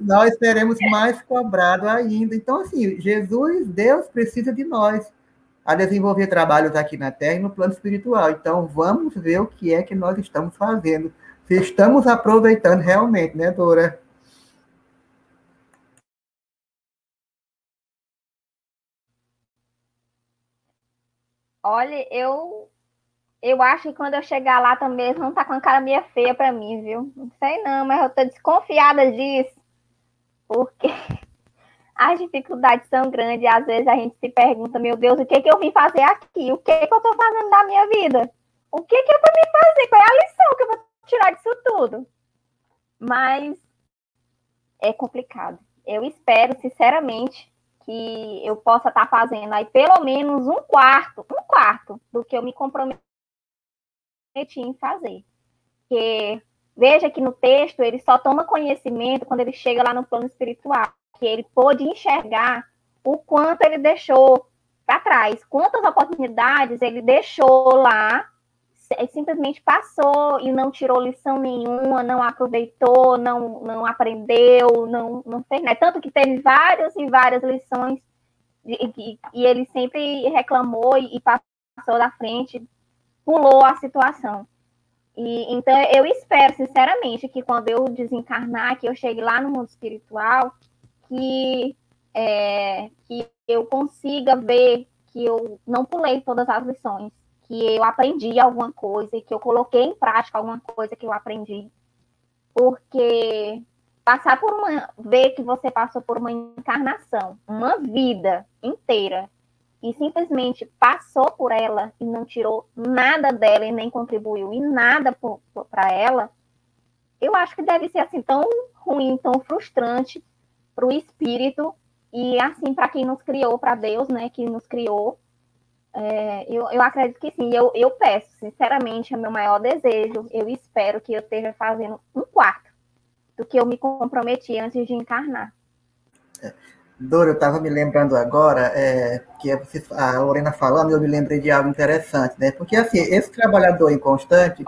Nós seremos mais cobrados ainda. Então, assim, Jesus, Deus precisa de nós a desenvolver trabalhos aqui na Terra e no plano espiritual. Então, vamos ver o que é que nós estamos fazendo. Se estamos aproveitando realmente, né, Dora? Olha, eu eu acho que quando eu chegar lá também estar tá com a cara meio feia para mim, viu? Não sei não, mas eu tô desconfiada disso. Porque as dificuldades são grandes e às vezes a gente se pergunta, meu Deus, o que que eu vim fazer aqui? O que que eu tô fazendo da minha vida? O que que eu vou me fazer? Qual é a lição que eu vou tirar disso tudo? Mas é complicado. Eu espero, sinceramente, que eu possa estar tá fazendo aí pelo menos um quarto, um quarto do que eu me comprometi em fazer. Que veja que no texto ele só toma conhecimento quando ele chega lá no plano espiritual, que ele pôde enxergar o quanto ele deixou para trás, quantas oportunidades ele deixou lá, simplesmente passou e não tirou lição nenhuma, não aproveitou, não, não aprendeu, não, não fez né? Tanto que teve várias e várias lições e, e, e ele sempre reclamou e, e passou da frente pulou a situação. E, então, eu espero, sinceramente, que quando eu desencarnar, que eu chegue lá no mundo espiritual, que é, que eu consiga ver que eu não pulei todas as lições, que eu aprendi alguma coisa que eu coloquei em prática alguma coisa que eu aprendi. Porque passar por uma. ver que você passou por uma encarnação, uma vida inteira, e simplesmente passou por ela e não tirou nada dela e nem contribuiu em nada para ela, eu acho que deve ser assim tão ruim, tão frustrante para o espírito e assim para quem nos criou, para Deus, né, que nos criou. É, eu, eu acredito que sim. Eu, eu peço, sinceramente, é meu maior desejo. Eu espero que eu esteja fazendo um quarto do que eu me comprometi antes de encarnar. É. Dora, eu estava me lembrando agora, é, que é a Lorena falando, eu me lembrei de algo interessante, né? Porque, assim, esse trabalhador inconstante,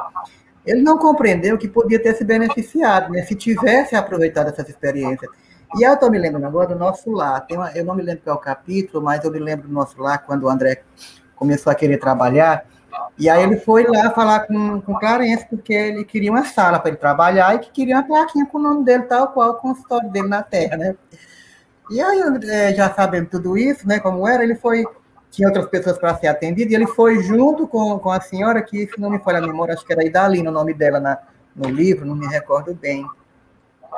ele não compreendeu que podia ter se beneficiado, né? Se tivesse aproveitado essas experiências. E eu estou me lembrando agora do nosso lar. Uma, eu não me lembro qual é o capítulo, mas eu me lembro do nosso lar, quando o André começou a querer trabalhar. E aí ele foi lá falar com, com Clarence, porque ele queria uma sala para ele trabalhar e que queria uma plaquinha com o nome dele, tal qual o consultório dele na Terra, né? E aí, já sabendo tudo isso, né, como era, ele foi, tinha outras pessoas para ser atendido, e ele foi junto com, com a senhora, que, se não me falha a memória, acho que era Idalina o nome dela na, no livro, não me recordo bem.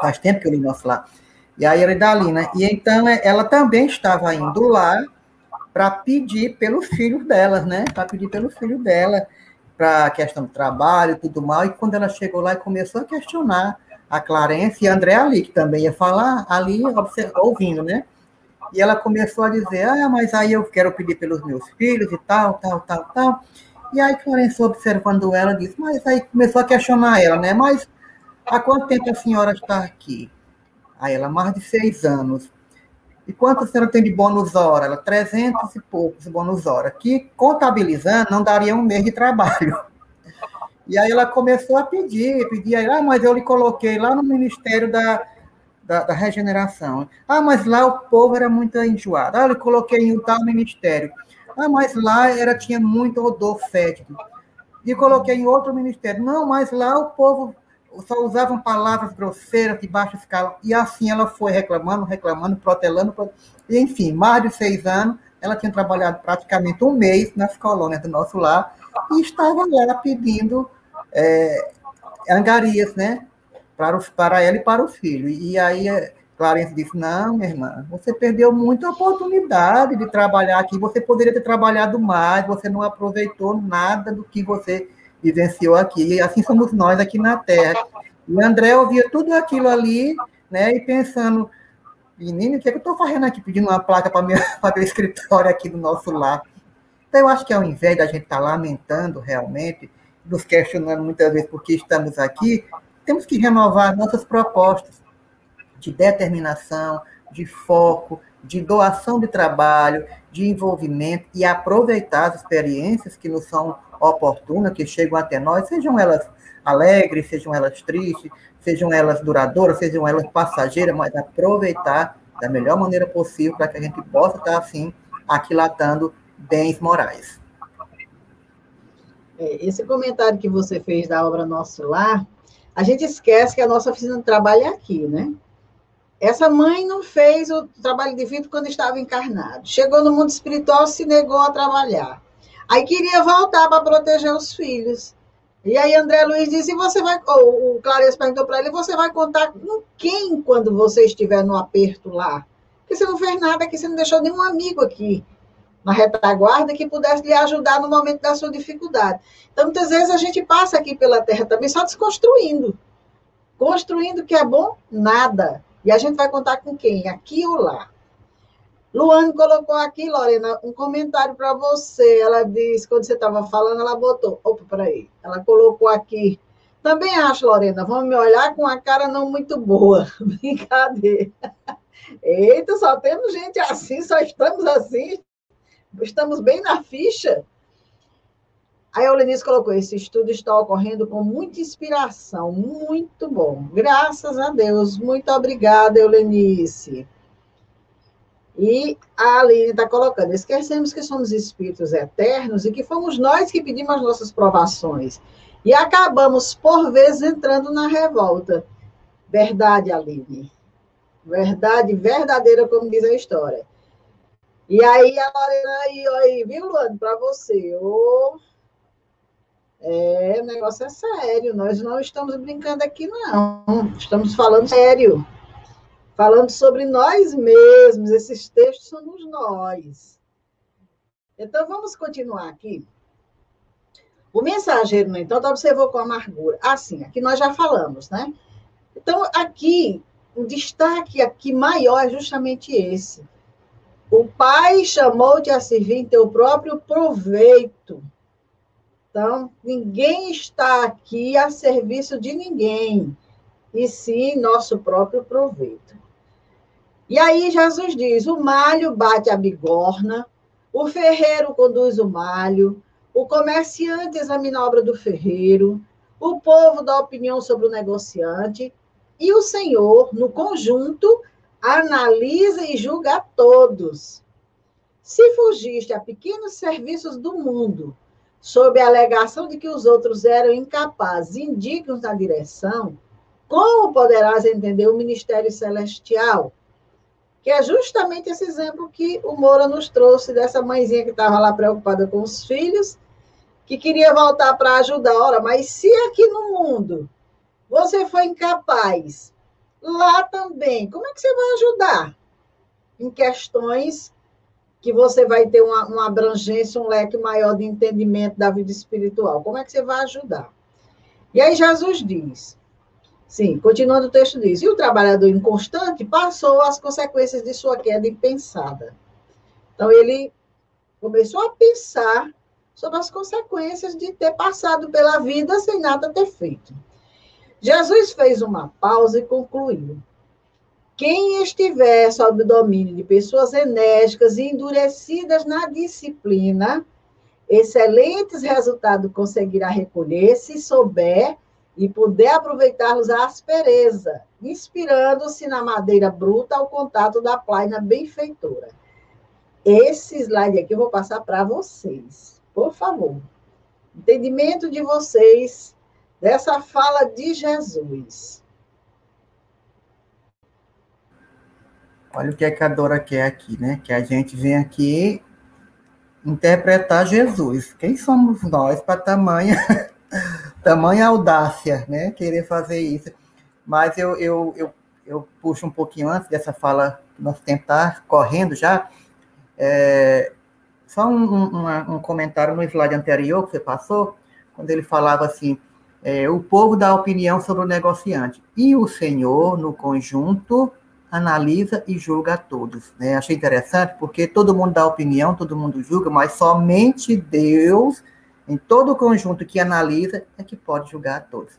Faz tempo que eu li nosso lá. E aí era Idalina. E então é, ela também estava indo lá para pedir pelos filhos delas, né? Para pedir pelo filho dela, para a questão do trabalho e tudo mal. E quando ela chegou lá e começou a questionar a Clarence e a André ali, que também ia falar ali, ouvindo, né? E ela começou a dizer, ah, mas aí eu quero pedir pelos meus filhos e tal, tal, tal, tal. E aí Clarence, observando ela, disse, mas aí começou a questionar ela, né? Mas há quanto tempo a senhora está aqui? Aí ela, mais de seis anos. E quanto a senhora tem de bônus hora? Ela, trezentos e poucos bônus hora, que contabilizando não daria um mês de trabalho. E aí ela começou a pedir, pedir, aí, ah, mas eu lhe coloquei lá no Ministério da, da, da, Regeneração. Ah, mas lá o povo era muito enjoado. Ah, eu lhe coloquei em um tal ministério. Ah, mas lá era, tinha muito odor fétido. E coloquei em outro ministério. Não, mas lá o povo só usavam palavras grosseiras de baixa escala. E assim ela foi reclamando, reclamando, protelando. E, enfim, mais de seis anos, ela tinha trabalhado praticamente um mês nas colônias do nosso lar e estava lá pedindo é, angarias, né? Para, os, para ela e para o filho. E aí é, Clarence disse: Não, minha irmã, você perdeu muita oportunidade de trabalhar aqui. Você poderia ter trabalhado mais, você não aproveitou nada do que você vivenciou aqui. E assim somos nós aqui na Terra. E André ouvia tudo aquilo ali, né? E pensando, menino, o que, é que eu estou fazendo aqui pedindo uma placa para meu escritório aqui do nosso lar? Então, eu acho que ao invés da gente estar tá lamentando realmente, nos questionando muitas vezes por que estamos aqui, temos que renovar nossas propostas de determinação, de foco, de doação de trabalho, de envolvimento e aproveitar as experiências que nos são oportunas, que chegam até nós, sejam elas alegres, sejam elas tristes, sejam elas duradouras, sejam elas passageiras, mas aproveitar da melhor maneira possível para que a gente possa estar, assim, aquilatando bens morais. É, esse comentário que você fez da obra Nosso Lar, a gente esquece que a nossa oficina de trabalho é aqui, né? Essa mãe não fez o trabalho divino quando estava encarnado. Chegou no mundo espiritual, se negou a trabalhar. Aí queria voltar para proteger os filhos. E aí André Luiz disse, você vai, ou o Clarice perguntou para ele, você vai contar com quem quando você estiver no aperto lá? Porque você não fez nada aqui, você não deixou nenhum amigo aqui na retaguarda que pudesse lhe ajudar no momento da sua dificuldade. Então, muitas vezes a gente passa aqui pela Terra também só desconstruindo. Construindo que é bom, nada. E a gente vai contar com quem? Aqui ou lá. Luane colocou aqui, Lorena, um comentário para você. Ela disse, quando você estava falando, ela botou. Opa, peraí. Ela colocou aqui. Também acho, Lorena, vamos me olhar com a cara não muito boa. Brincadeira. Eita, só temos gente assim, só estamos assim estamos bem na ficha. Aí a Eulenice colocou: esse estudo está ocorrendo com muita inspiração, muito bom. Graças a Deus, muito obrigada, Eulenice. E a Aline está colocando: esquecemos que somos espíritos eternos e que fomos nós que pedimos as nossas provações. E acabamos, por vezes, entrando na revolta. Verdade, Aline. Verdade verdadeira, como diz a história. E aí, a Lorena aí, aí viu, Luane, para você. Oh, é, o negócio é sério. Nós não estamos brincando aqui, não. Estamos falando sério. Falando sobre nós mesmos. Esses textos somos nós. Então, vamos continuar aqui. O mensageiro, no entanto, observou com amargura. Assim, aqui nós já falamos, né? Então, aqui, o destaque aqui maior é justamente esse. O pai chamou-te a servir em teu próprio proveito. Então, ninguém está aqui a serviço de ninguém, e sim nosso próprio proveito. E aí Jesus diz: o malho bate a bigorna, o ferreiro conduz o malho, o comerciante examina a obra do ferreiro, o povo dá opinião sobre o negociante, e o Senhor, no conjunto, analisa e julga a todos. Se fugiste a pequenos serviços do mundo, sob a alegação de que os outros eram incapazes, indignos da direção, como poderás entender o ministério celestial? Que é justamente esse exemplo que o Moura nos trouxe dessa mãezinha que estava lá preocupada com os filhos, que queria voltar para ajudar. Ora, mas se aqui no mundo você foi incapaz. Lá também, como é que você vai ajudar? Em questões que você vai ter uma, uma abrangência, um leque maior de entendimento da vida espiritual. Como é que você vai ajudar? E aí Jesus diz, sim, continuando o texto diz, e o trabalhador inconstante passou as consequências de sua queda impensada. Então ele começou a pensar sobre as consequências de ter passado pela vida sem nada ter feito. Jesus fez uma pausa e concluiu. Quem estiver sob o domínio de pessoas enérgicas e endurecidas na disciplina, excelentes resultados conseguirá recolher se souber e puder aproveitar-los a aspereza, inspirando-se na madeira bruta ao contato da plaina benfeitora. Esse slide aqui eu vou passar para vocês, por favor. Entendimento de vocês dessa fala de Jesus. Olha o que, é que a Dora quer aqui, né? Que a gente vem aqui interpretar Jesus. Quem somos nós para tamanha, tamanha audácia, né? Querer fazer isso. Mas eu, eu, eu, eu puxo um pouquinho antes dessa fala, nós tentar, correndo já. É, só um, um, um comentário no slide anterior que você passou, quando ele falava assim, é, o povo dá opinião sobre o negociante. E o Senhor, no conjunto, analisa e julga a todos. Né? Achei interessante, porque todo mundo dá opinião, todo mundo julga, mas somente Deus, em todo o conjunto que analisa, é que pode julgar a todos.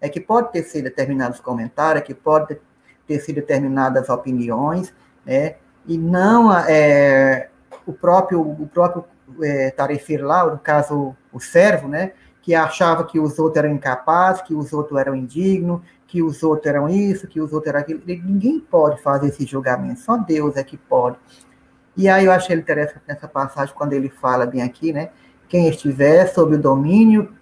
É que pode ter sido determinados comentários, é que pode ter sido determinadas opiniões, né? e não é, o próprio, o próprio é, lá, no caso o servo, né? Que achava que os outros eram incapazes, que os outros eram indignos, que os outros eram isso, que os outros eram aquilo. Ninguém pode fazer esse julgamento, só Deus é que pode. E aí eu achei interessante nessa passagem, quando ele fala bem aqui, né? Quem estiver sob o domínio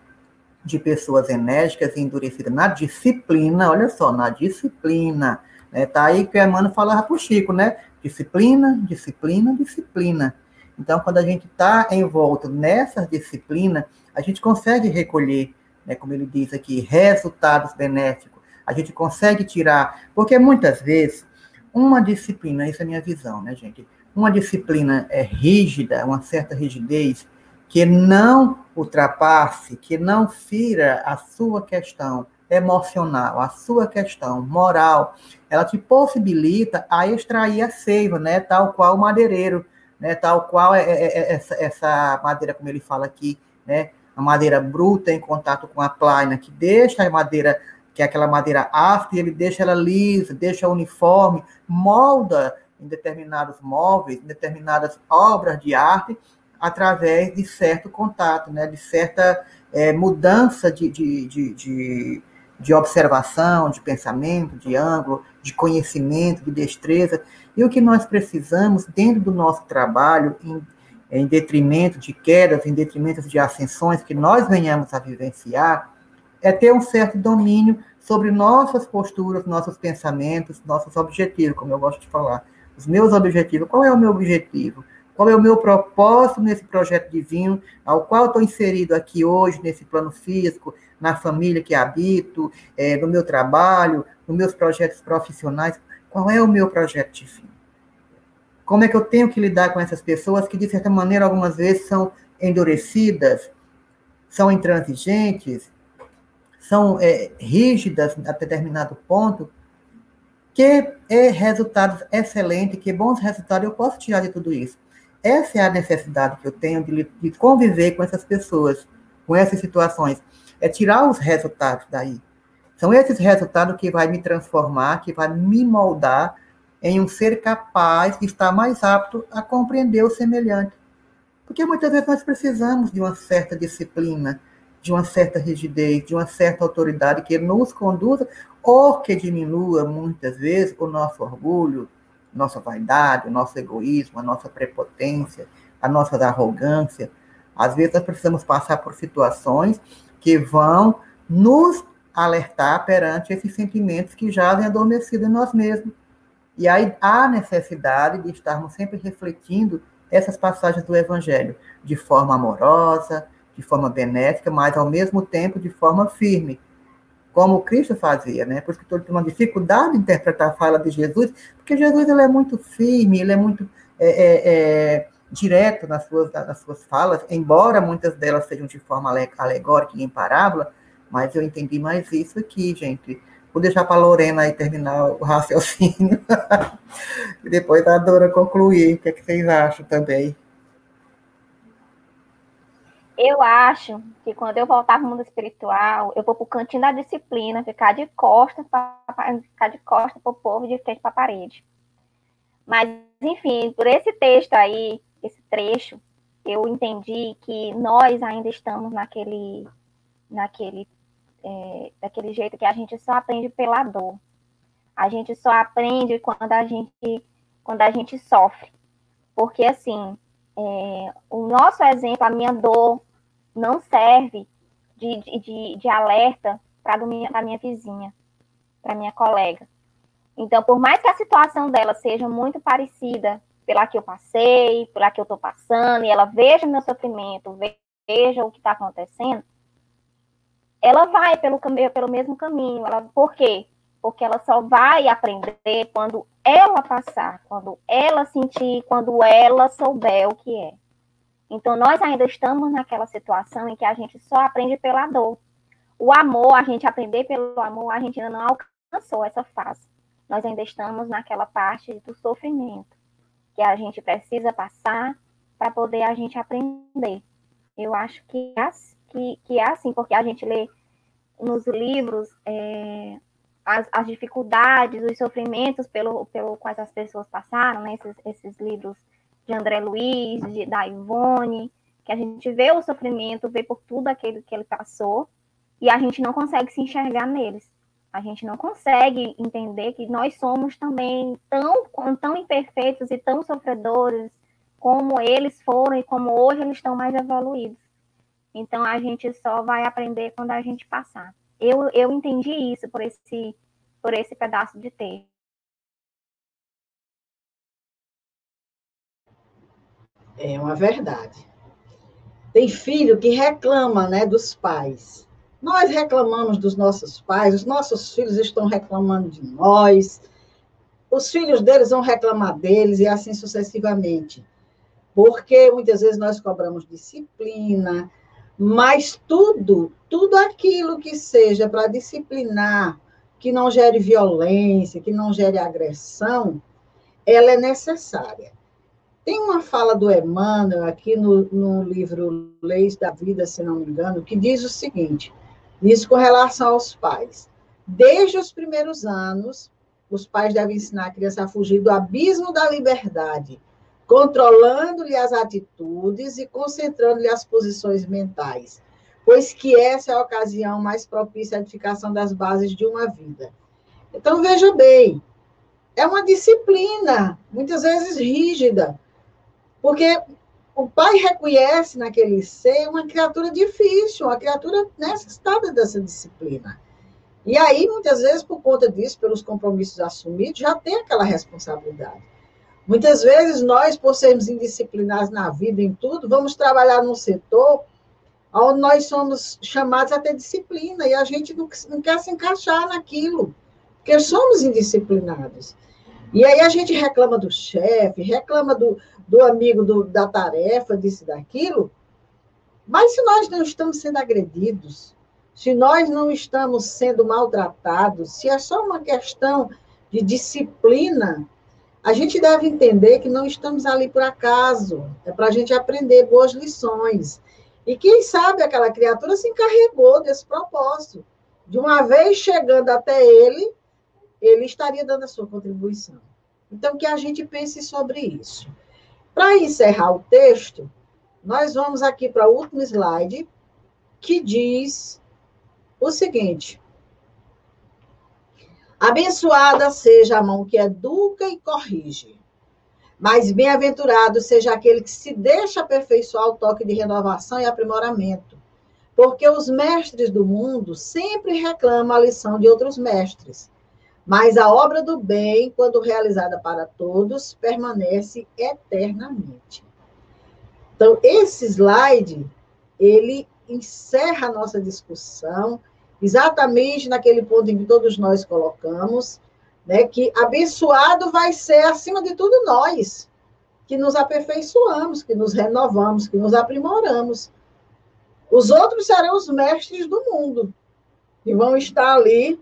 de pessoas enérgicas e endurecidas na disciplina, olha só, na disciplina, né? Tá aí que a Emmanuel falava para o Chico, né? Disciplina, disciplina, disciplina. Então, quando a gente está envolto nessa disciplina, a gente consegue recolher, né, como ele diz aqui, resultados benéficos. A gente consegue tirar, porque muitas vezes uma disciplina, essa é a minha visão, né, gente? Uma disciplina é rígida, uma certa rigidez, que não ultrapasse, que não fira a sua questão emocional, a sua questão moral, ela te possibilita a extrair a seiva, né? Tal qual o madeireiro, né? Tal qual é, é, é essa, essa madeira, como ele fala aqui, né? A madeira bruta em contato com a plaina, que deixa a madeira, que é aquela madeira áspera, ele deixa ela lisa, deixa uniforme, molda em determinados móveis, em determinadas obras de arte, através de certo contato, né, de certa é, mudança de, de, de, de, de observação, de pensamento, de ângulo, de conhecimento, de destreza. E o que nós precisamos, dentro do nosso trabalho, em em detrimento de quedas, em detrimento de ascensões que nós venhamos a vivenciar, é ter um certo domínio sobre nossas posturas, nossos pensamentos, nossos objetivos, como eu gosto de falar. Os meus objetivos. Qual é o meu objetivo? Qual é o meu propósito nesse projeto divino, ao qual estou inserido aqui hoje, nesse plano físico, na família que habito, é, no meu trabalho, nos meus projetos profissionais? Qual é o meu projeto divino? Como é que eu tenho que lidar com essas pessoas que, de certa maneira, algumas vezes são endurecidas, são intransigentes, são é, rígidas a determinado ponto, que é resultados excelentes, que bons resultados eu posso tirar de tudo isso. Essa é a necessidade que eu tenho de, de conviver com essas pessoas, com essas situações. É tirar os resultados daí. São esses resultados que vai me transformar, que vai me moldar em um ser capaz de estar mais apto a compreender o semelhante. Porque muitas vezes nós precisamos de uma certa disciplina, de uma certa rigidez, de uma certa autoridade que nos conduza ou que diminua muitas vezes o nosso orgulho, nossa vaidade, o nosso egoísmo, a nossa prepotência, a nossa arrogância. Às vezes nós precisamos passar por situações que vão nos alertar perante esses sentimentos que jazem adormecidos em nós mesmos. E aí há necessidade de estarmos sempre refletindo essas passagens do Evangelho de forma amorosa, de forma benéfica, mas ao mesmo tempo de forma firme, como Cristo fazia, né? Por isso que tendo uma dificuldade em interpretar a fala de Jesus, porque Jesus ele é muito firme, ele é muito é, é, é, direto nas suas, nas suas falas, embora muitas delas sejam de forma alegórica e em parábola, mas eu entendi mais isso aqui, gente. Vou deixar para a Lorena aí terminar o raciocínio. e depois a Dora concluir. O que, é que vocês acham também? Eu acho que quando eu voltar para o mundo espiritual, eu vou para o cantinho da disciplina, ficar de costas, pra, ficar de costas para o povo de frente para a parede. Mas, enfim, por esse texto aí, esse trecho, eu entendi que nós ainda estamos naquele, naquele é, daquele jeito que a gente só aprende pela dor. A gente só aprende quando a gente, quando a gente sofre. Porque, assim, é, o nosso exemplo, a minha dor, não serve de, de, de alerta para a minha, minha vizinha, para minha colega. Então, por mais que a situação dela seja muito parecida pela que eu passei, pela que eu estou passando, e ela veja meu sofrimento, veja o que está acontecendo, ela vai pelo, pelo mesmo caminho. Ela, por quê? Porque ela só vai aprender quando ela passar, quando ela sentir, quando ela souber o que é. Então, nós ainda estamos naquela situação em que a gente só aprende pela dor. O amor, a gente aprender pelo amor, a gente ainda não alcançou essa fase. Nós ainda estamos naquela parte do sofrimento, que a gente precisa passar para poder a gente aprender. Eu acho que é assim que, que é assim, porque a gente lê nos livros é, as, as, dificuldades, os sofrimentos pelo, pelo quais as pessoas passaram, né? esses, esses livros de André Luiz, de, da Ivone, que a gente vê o sofrimento, vê por tudo aquilo que ele passou, e a gente não consegue se enxergar neles. A gente não consegue entender que nós somos também tão, tão imperfeitos e tão sofredores como eles foram e como hoje eles estão mais evoluídos. Então a gente só vai aprender quando a gente passar. Eu, eu entendi isso por esse, por esse pedaço de texto. É uma verdade. Tem filho que reclama, né, dos pais. Nós reclamamos dos nossos pais, os nossos filhos estão reclamando de nós, os filhos deles vão reclamar deles e assim sucessivamente. Porque muitas vezes nós cobramos disciplina, mas tudo, tudo aquilo que seja para disciplinar, que não gere violência, que não gere agressão, ela é necessária. Tem uma fala do Emmanuel aqui no, no livro Leis da Vida, se não me engano, que diz o seguinte: isso com relação aos pais. Desde os primeiros anos, os pais devem ensinar a criança a fugir do abismo da liberdade controlando-lhe as atitudes e concentrando-lhe as posições mentais, pois que essa é a ocasião mais propícia à edificação das bases de uma vida. Então, veja bem, é uma disciplina, muitas vezes rígida, porque o pai reconhece naquele ser uma criatura difícil, uma criatura necessitada dessa disciplina. E aí, muitas vezes, por conta disso, pelos compromissos assumidos, já tem aquela responsabilidade. Muitas vezes, nós, por sermos indisciplinados na vida, em tudo, vamos trabalhar num setor onde nós somos chamados a ter disciplina, e a gente não, quer se encaixar naquilo, porque somos indisciplinados. E aí a gente reclama do chefe, reclama do, do amigo do, da tarefa, disso e daquilo, mas se nós não estamos sendo agredidos, se nós não estamos sendo maltratados, se é só uma questão de disciplina, a gente deve entender que não estamos ali por acaso, é para a gente aprender boas lições. E quem sabe aquela criatura se encarregou desse propósito. De uma vez chegando até ele, ele estaria dando a sua contribuição. Então, que a gente pense sobre isso. Para encerrar o texto, nós vamos aqui para o último slide, que diz o seguinte: Abençoada seja a mão que educa e corrige, mas bem-aventurado seja aquele que se deixa aperfeiçoar o toque de renovação e aprimoramento, porque os mestres do mundo sempre reclamam a lição de outros mestres, mas a obra do bem, quando realizada para todos, permanece eternamente. Então, esse slide, ele encerra a nossa discussão exatamente naquele ponto em que todos nós colocamos, né, que abençoado vai ser, acima de tudo, nós, que nos aperfeiçoamos, que nos renovamos, que nos aprimoramos. Os outros serão os mestres do mundo, e vão estar ali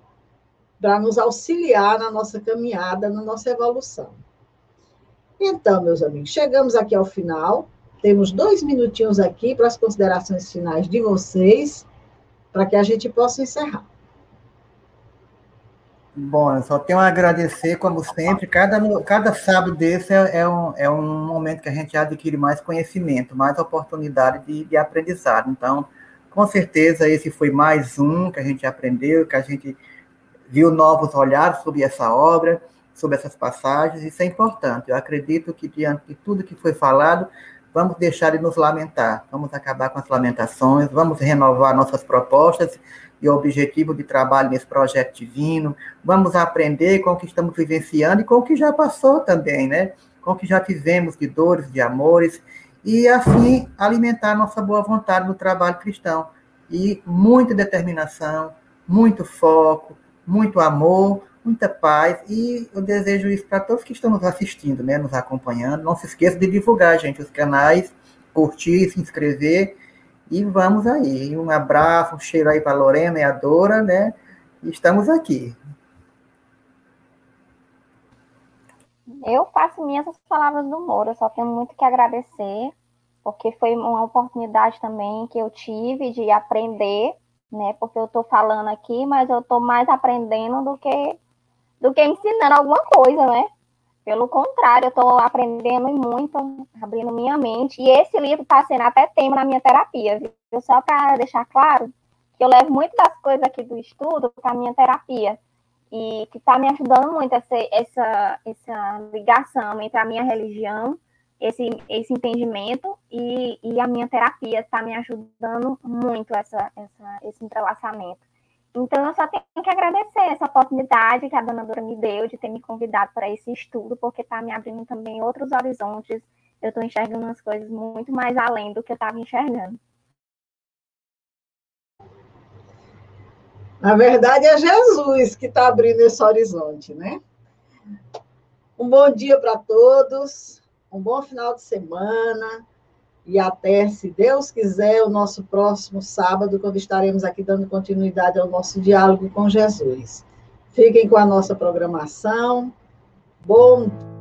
para nos auxiliar na nossa caminhada, na nossa evolução. Então, meus amigos, chegamos aqui ao final. Temos dois minutinhos aqui para as considerações finais de vocês para que a gente possa encerrar. Bom, eu só tenho a agradecer, como sempre, cada, cada sábado desse é, é, um, é um momento que a gente adquire mais conhecimento, mais oportunidade de, de aprendizado. Então, com certeza, esse foi mais um que a gente aprendeu, que a gente viu novos olhares sobre essa obra, sobre essas passagens, isso é importante. Eu acredito que, diante de tudo que foi falado, vamos deixar de nos lamentar, vamos acabar com as lamentações, vamos renovar nossas propostas e objetivo de trabalho nesse projeto divino, vamos aprender com o que estamos vivenciando e com o que já passou também, né? Com o que já tivemos de dores, de amores, e assim alimentar nossa boa vontade no trabalho cristão. E muita determinação, muito foco, muito amor, muita paz e eu desejo isso para todos que estão nos assistindo, né, nos acompanhando. Não se esqueça de divulgar, gente, os canais, curtir, se inscrever e vamos aí. Um abraço, um cheiro aí para Lorena e a Dora, né? Estamos aqui. Eu faço minhas as palavras do Moro, eu só tenho muito que agradecer, porque foi uma oportunidade também que eu tive de aprender, né? Porque eu estou falando aqui, mas eu estou mais aprendendo do que do que ensinando alguma coisa, né? Pelo contrário, eu estou aprendendo muito, abrindo minha mente. E esse livro está sendo até tema na minha terapia, viu? Só para deixar claro que eu levo muito das coisas aqui do estudo para a minha terapia. E que está me ajudando muito essa, essa, essa ligação entre a minha religião, esse, esse entendimento e, e a minha terapia está me ajudando muito essa, essa, esse entrelaçamento. Então, eu só tenho que agradecer essa oportunidade que a dona Dora me deu de ter me convidado para esse estudo, porque está me abrindo também outros horizontes. Eu estou enxergando as coisas muito mais além do que eu estava enxergando. Na verdade, é Jesus que está abrindo esse horizonte, né? Um bom dia para todos, um bom final de semana. E até, se Deus quiser, o nosso próximo sábado, quando estaremos aqui dando continuidade ao nosso diálogo com Jesus. Fiquem com a nossa programação. Bom